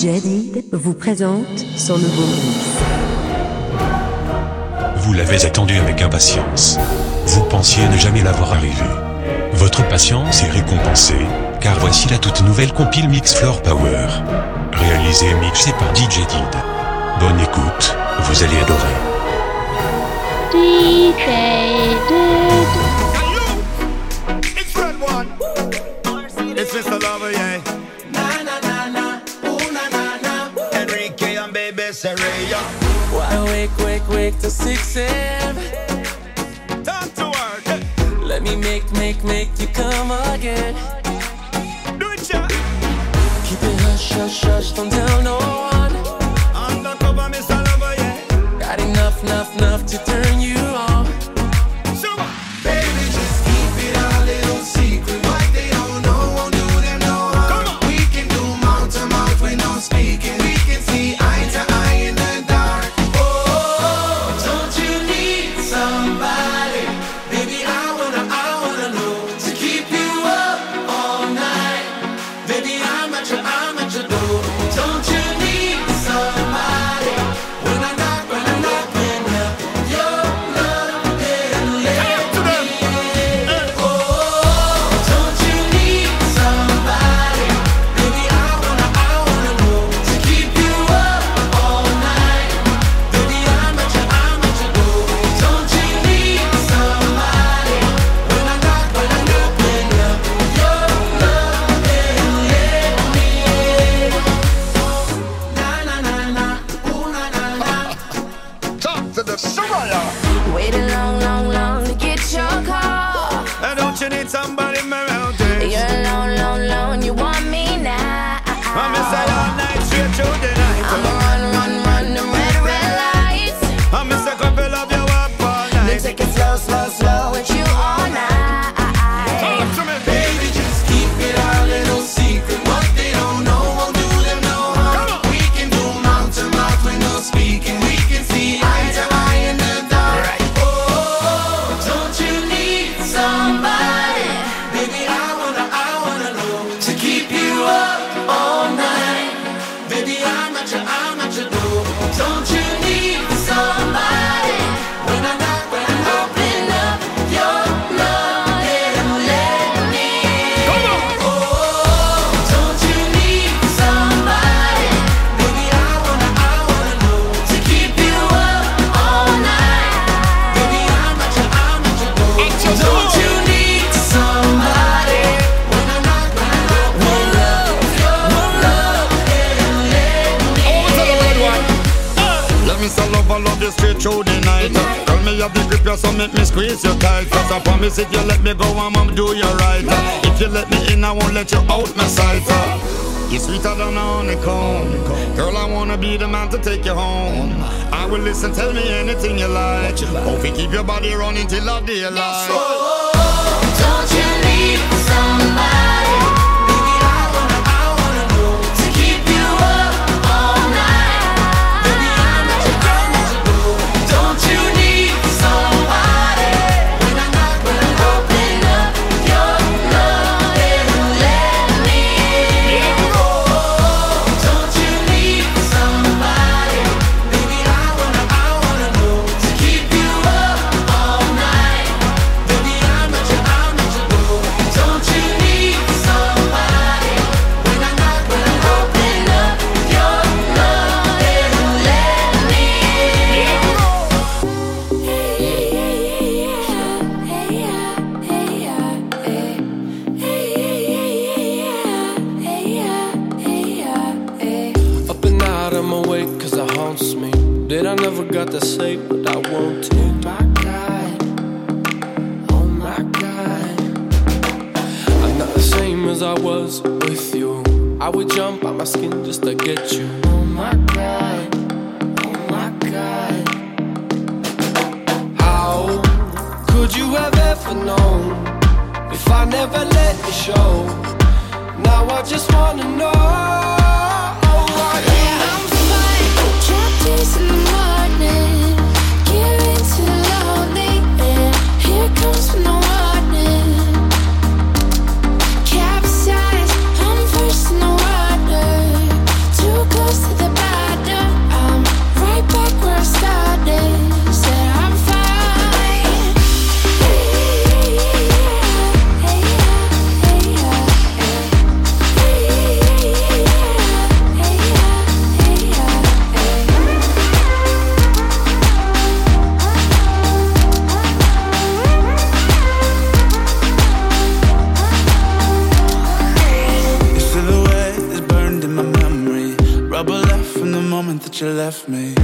Jadid vous présente son nouveau mix. Vous l'avez attendu avec impatience. Vous pensiez ne jamais l'avoir arrivé. Votre patience est récompensée, car voici la toute nouvelle compile Mix Floor Power. Réalisée et mixée par DJ Did. Bonne écoute, vous allez adorer. DJ Did. It's Mr. Caesarea. Wide awake, wake, wake to 6 a.m. Time to work. Let me make, make, make you come again. Do it, ya. Keep it hush, hush, hush, don't tell no one. Undercover, Mr. Lover, yeah. Got enough, enough, enough to turn. increase your kite Cause I promise if you let me go, I'm gonna do you right. If you let me in, I won't let you out my sight. You're sweeter than a honeycomb. Girl, I wanna be the man to take you home. I will listen, tell me anything you like. Hope we keep your body running till I daylight. never known if I never let it show. Now I just wanna know. Left me.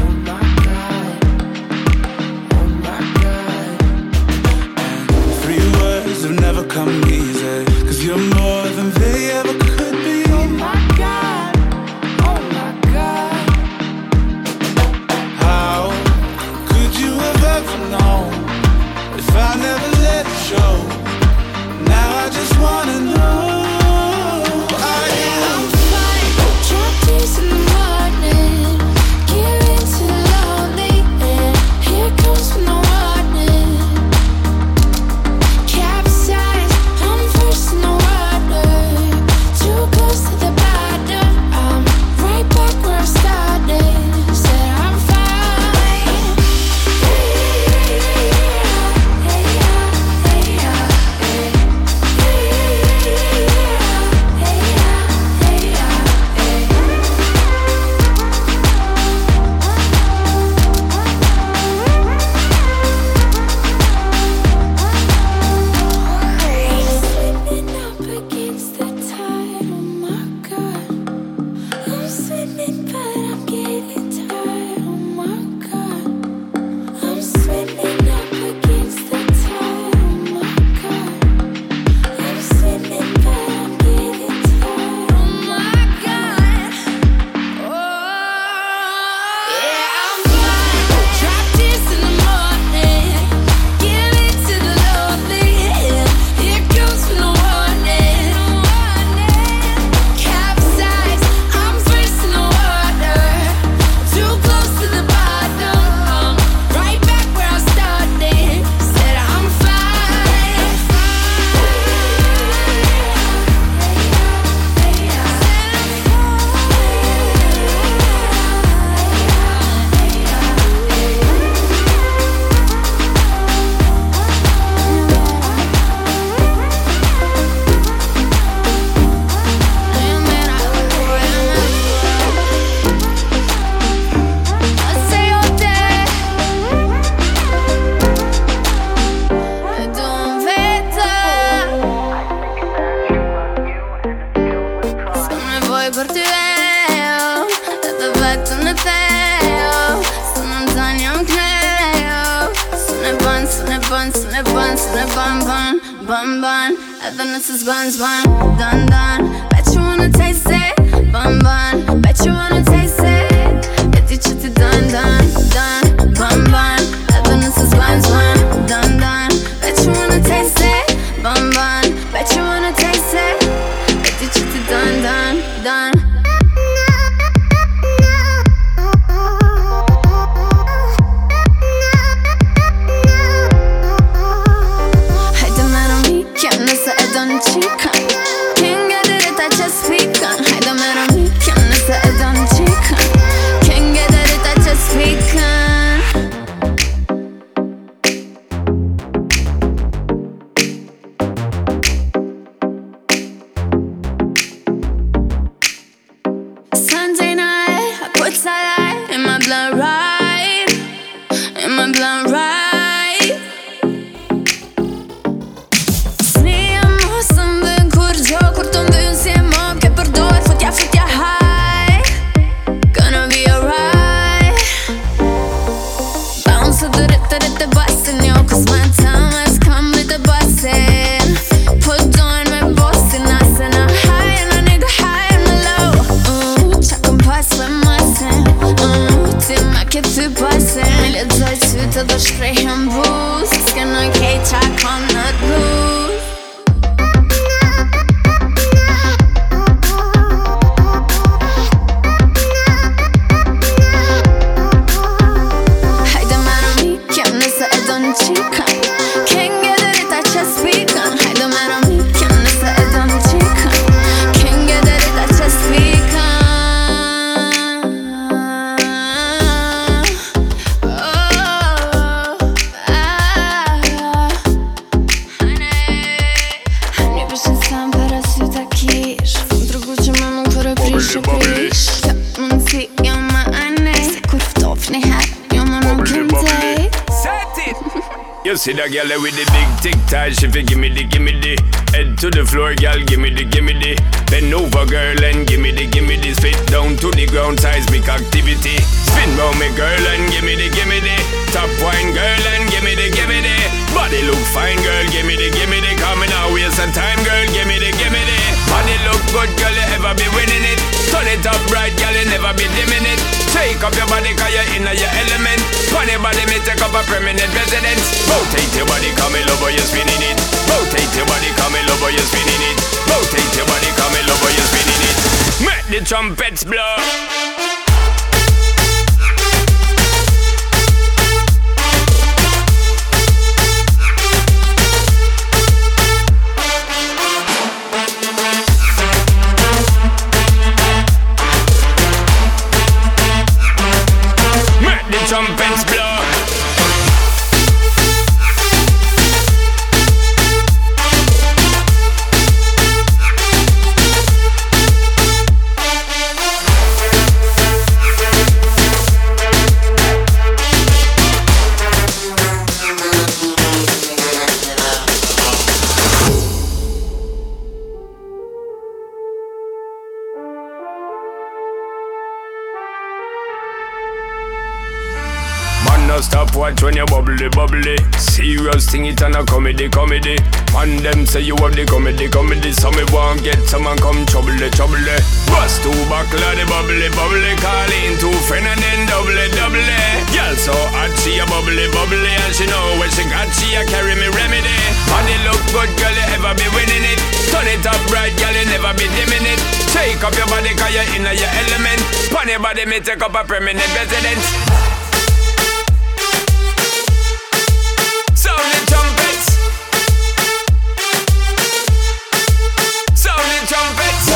When you bubbly, bubbly. Serious thing, it and a comedy, comedy. Man, them say you have the comedy, comedy. So me want get some and come trouble, trouble. Bust two buckle the bubbly, bubbly. Call in two friend and then double, double. Girl so hot, she a bubbly, bubbly. And she know when she got, she a carry me remedy. Body look good, girl, you ever be winning it. Turn it up right, girl, you never be dimming it. Shake up your body, cause you're in your element. Pon your body, me take up a permanent residence.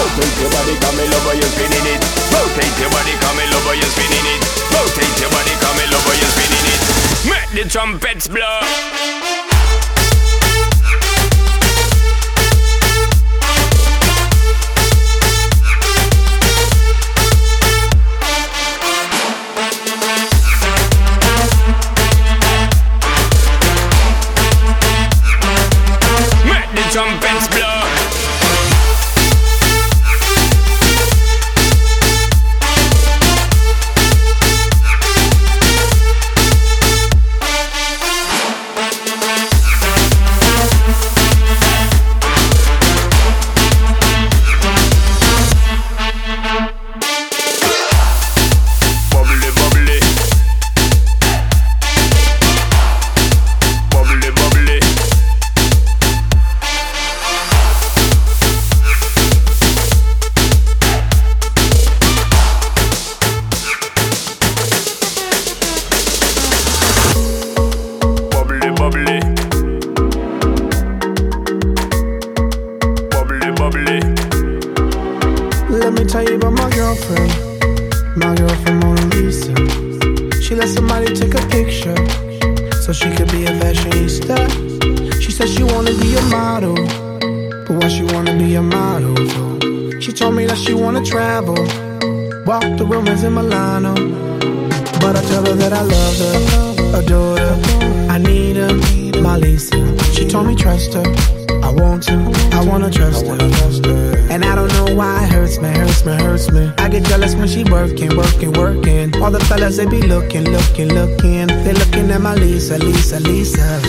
Rotate your body, come in over, you're spinning it. Rotate your body, come in over, you're spinning it. Rotate your body, come in over, you're spinning it. Make the trumpets blow. Wanna be a model, but why she wanna be a model? She told me that she wanna travel, walk the rumors in Milano. But I tell her that I love her, adore her, I need her, my Lisa. She told me trust her, I want to, I wanna trust her. And I don't know why it hurts me, hurts me, hurts me. I get jealous when she working, working, working. All the fellas they be looking, looking, looking. They looking at my Lisa, Lisa, Lisa.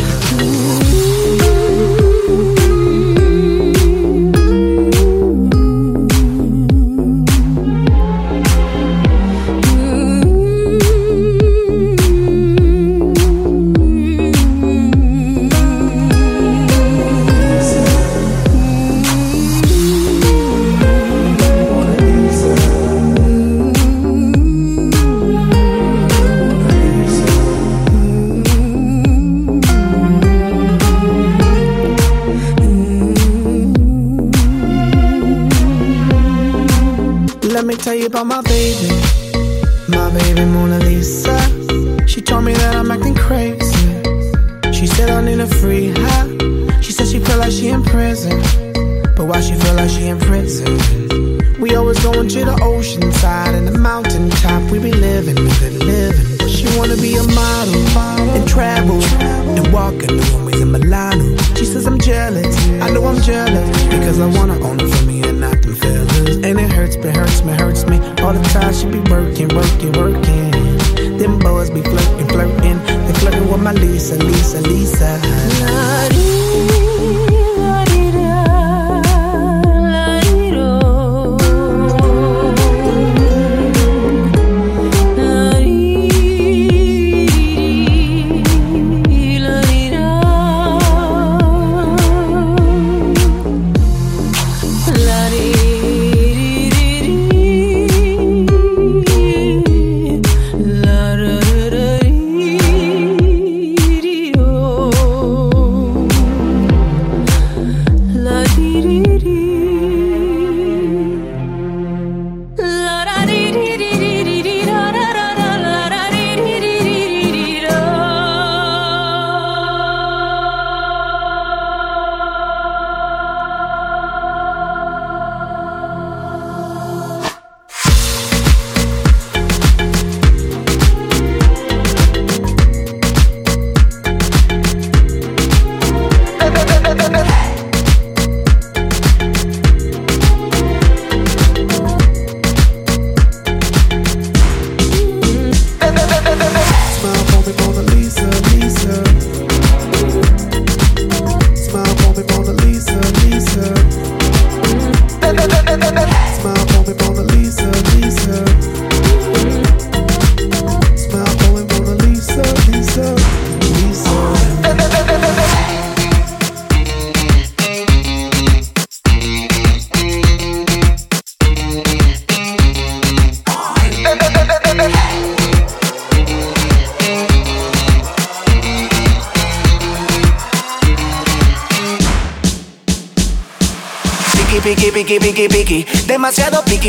I wanna own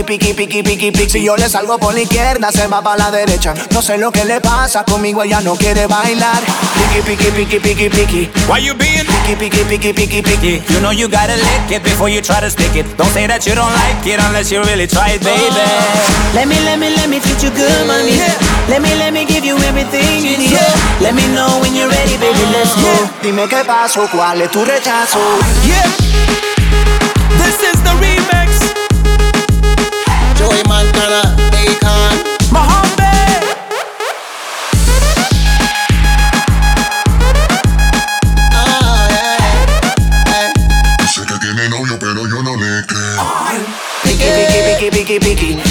piqui, piqui, piqui, piqui, piqui. Si yo le salgo por la izquierda, se va para la derecha. No sé lo que le pasa conmigo, ella no quiere bailar. Piqui, piqui, piqui, piqui, piqui. Why you being Piqui, piqui, piqui, piqui, piqui. You know you gotta lick it before you try to stick it. Don't say that you don't like it unless you really try it, baby. Let me, let me, let me treat you good, mommy. Let me, let me give you everything you need. Let me know when you're ready, baby. Let's go. Dime qué pasó, cuál es tu rechazo. Yeah.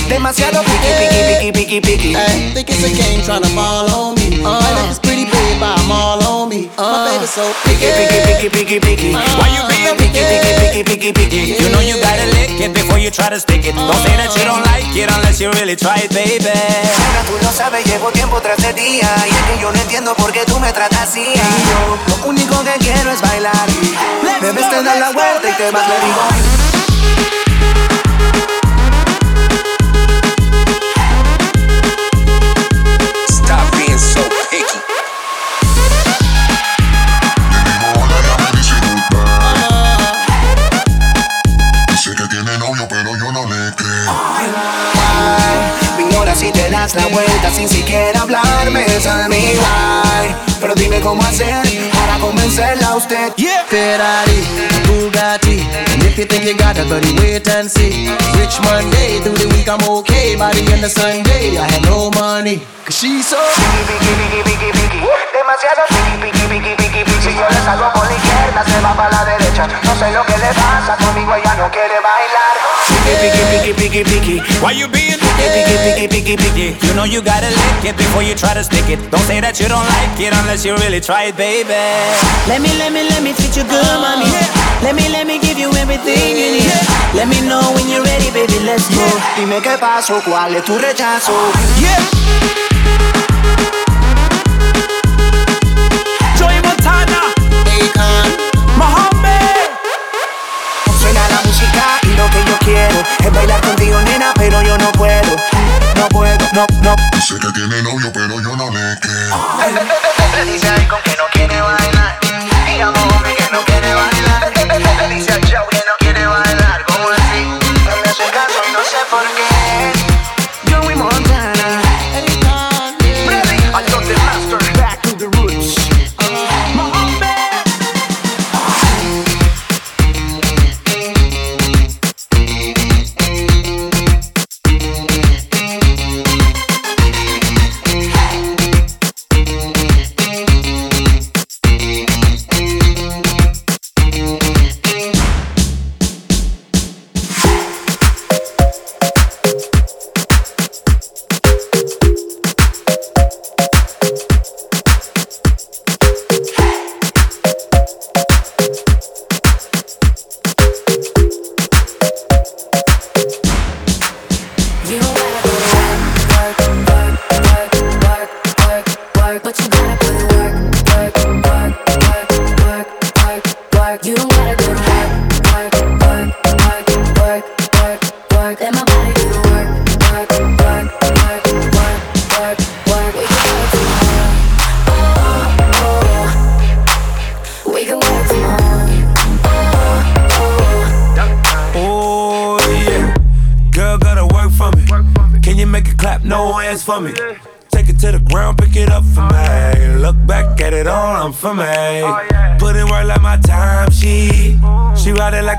Demasiado piqui, piqui, piqui, piqui, piqui. Hey, think it's a game trying to ball on me. Uh, Uh, so piqui. Why you being. You know you gotta lick it before you try to stick it. Don't say that you don't like it unless you really try it, baby. Nena, tú lo sabes, llevo tiempo tras de día Y es que yo no entiendo por qué tú me tratas así. Y yo, lo único que quiero es bailar. Te la vuelta y te vas, le digo das la vuelta sin siquiera hablarme Tell me why Pero dime cómo hacer para convencerla a usted Ferrari, Bugatti. And if you think you got it, buddy, wait and see. Rich Monday, through the week I'm okay. By the end of Sunday, I had no money. Cause she's so. Demasiado piqui, piqui, piqui, piqui Si yo le salgo por la izquierda, se va para la derecha No sé lo que le pasa, conmigo ella no quiere bailar Piqui, piqui, piqui, piqui, piqui Why you being Piqui, piqui, piqui, piqui You know you gotta lick it before you try to stick it. Don't say that you don't like it unless you really try it, baby. Let me, let me, let me treat you good, mommy. Let me, let me give you everything you need. Let me know when you're ready, baby. Let's go. Dime qué pasó, cuál es tu rechazo Yeah. Joey Montana. Akon. Mohombi. Suena la música y lo que yo quiero Es bailar contigo, No no, Sé que tiene novio, pero yo no le creo. Le dice ahí con que no quiere bailar Y a Mohamed que no quiere bailar Le dice a Joe que no quiere bailar ¿Cómo así? No me hace caso no sé por qué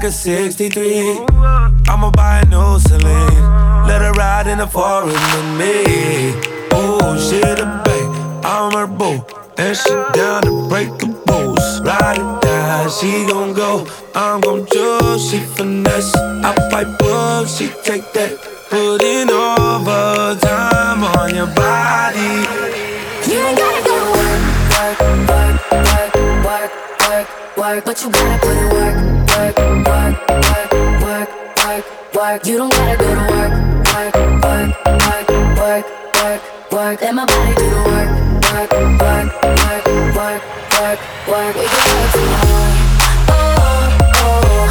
like a 63. I'ma buy a new Celine. Let her ride in the forest with me. Oh, she the babe, I'm her boo. And she down to break the rules. Ride it down, she gon' go. I'm gon' choose, she finesse. I fight book, she take that. Put in overtime on your body. Work, but you gotta put in work, work, work, work, work, work, work. You don't gotta go to work, work, work, work, work, work, work. Let my body do the work, work, work, work, work, work, work. We can work tomorrow. Oh, oh.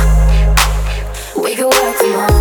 We can work tomorrow.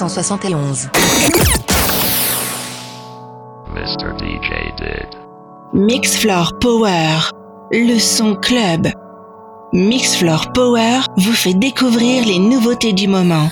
1971. Mr. Mixfloor Power, le son club. Mixfloor Power vous fait découvrir les nouveautés du moment.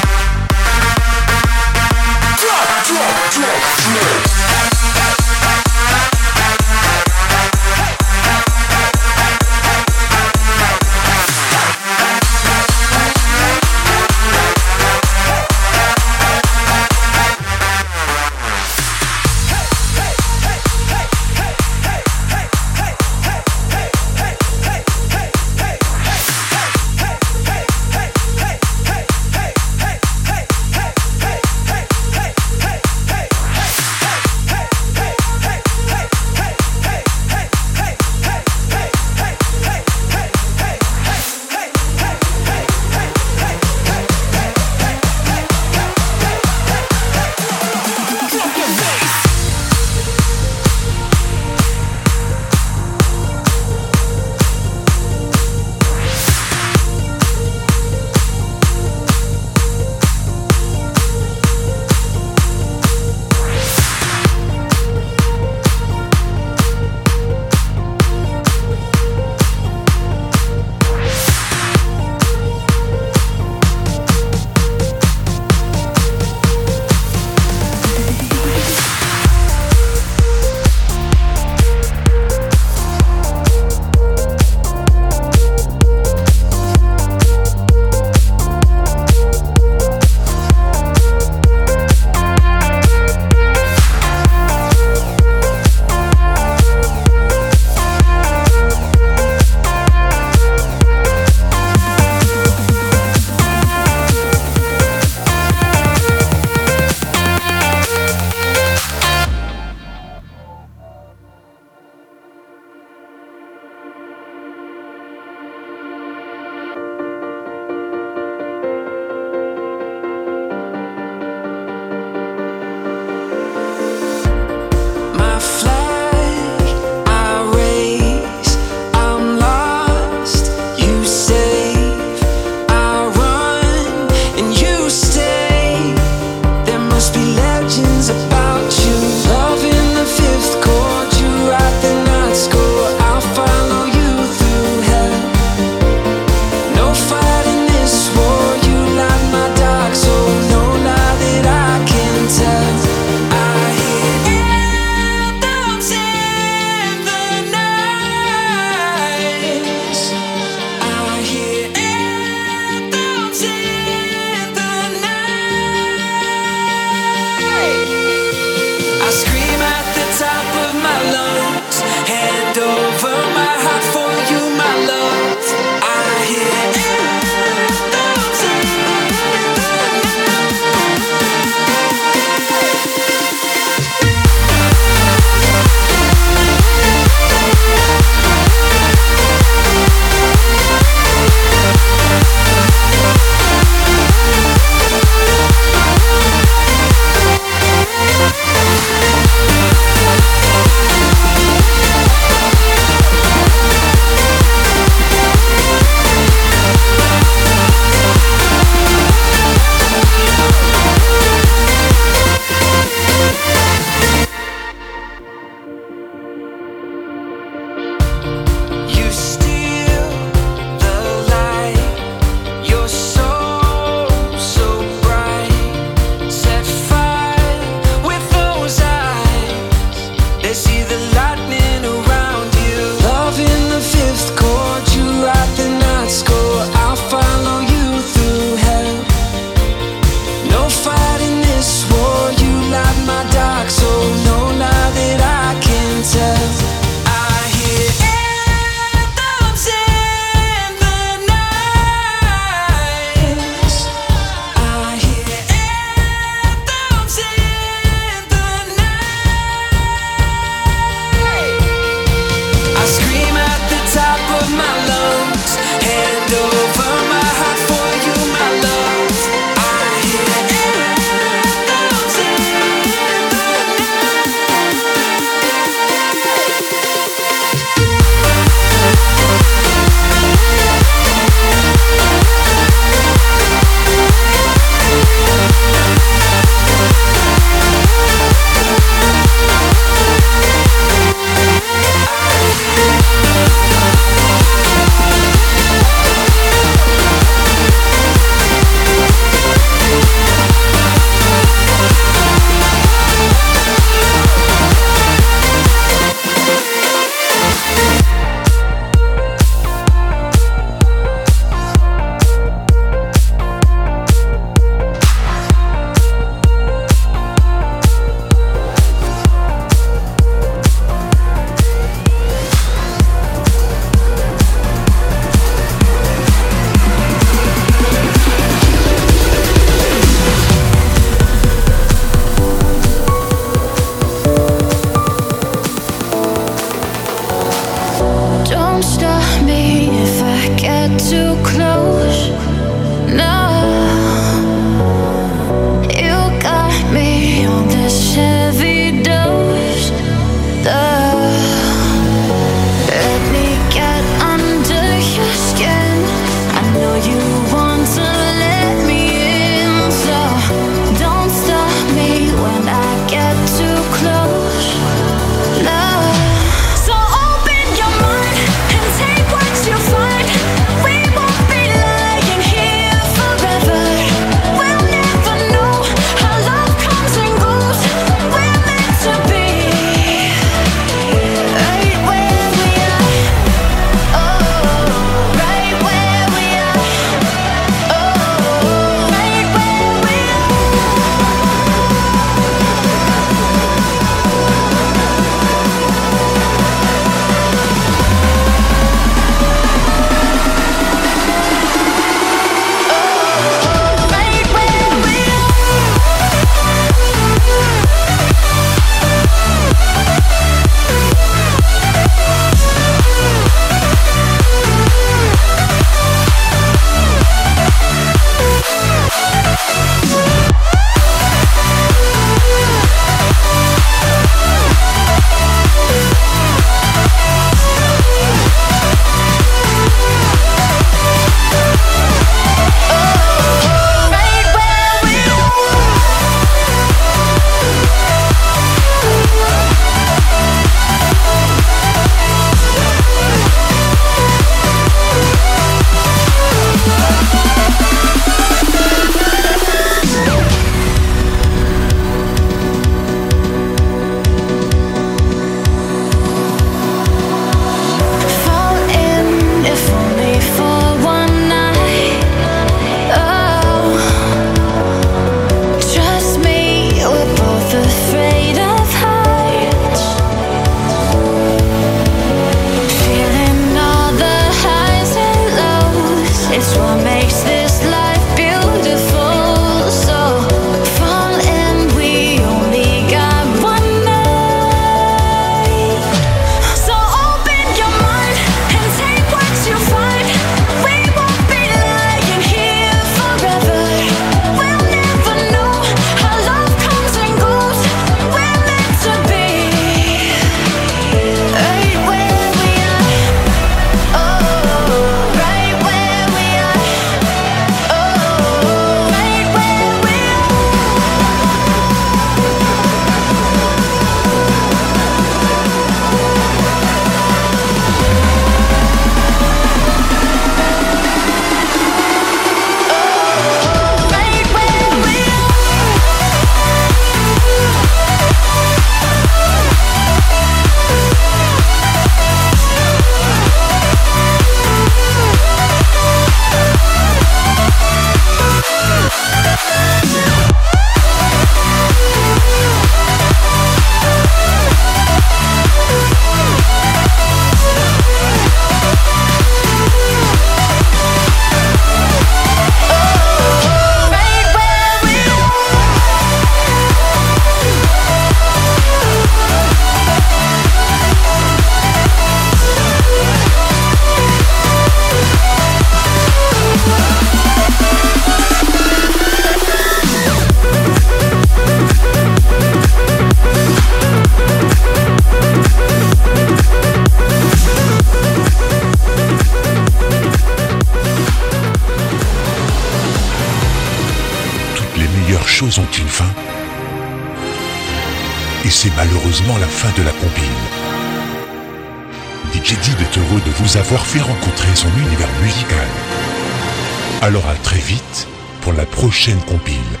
Prochaine compile.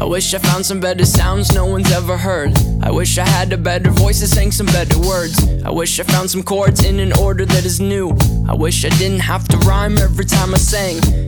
I wish I found some better sounds no one's ever heard. I wish I had a better voice that sang some better words. I wish I found some chords in an order that is new. I wish I didn't have to rhyme every time I sang.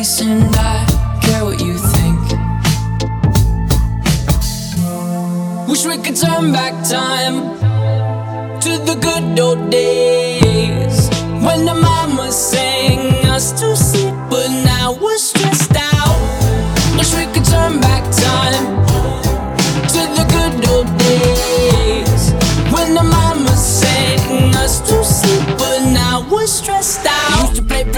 and I care what you think. Wish we could turn back time to the good old days when the mama sang us to sleep, but now we're stressed out. Wish we could turn back time